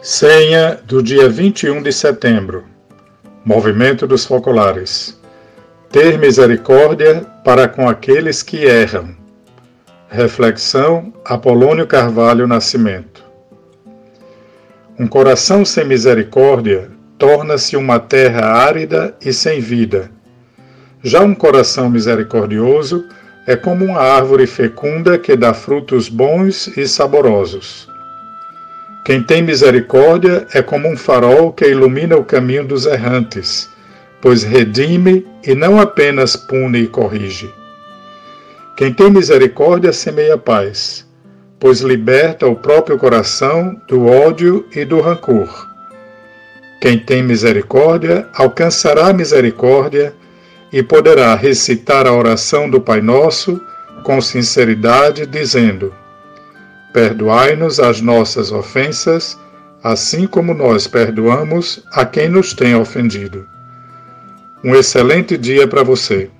Senha do dia 21 de setembro. Movimento dos Focolares. Ter misericórdia para com aqueles que erram. Reflexão Apolônio Carvalho Nascimento. Um coração sem misericórdia torna-se uma terra árida e sem vida. Já um coração misericordioso é como uma árvore fecunda que dá frutos bons e saborosos. Quem tem misericórdia é como um farol que ilumina o caminho dos errantes, pois redime e não apenas pune e corrige. Quem tem misericórdia semeia paz, pois liberta o próprio coração do ódio e do rancor. Quem tem misericórdia alcançará misericórdia e poderá recitar a oração do Pai Nosso com sinceridade, dizendo: Perdoai-nos as nossas ofensas, assim como nós perdoamos a quem nos tem ofendido. Um excelente dia para você.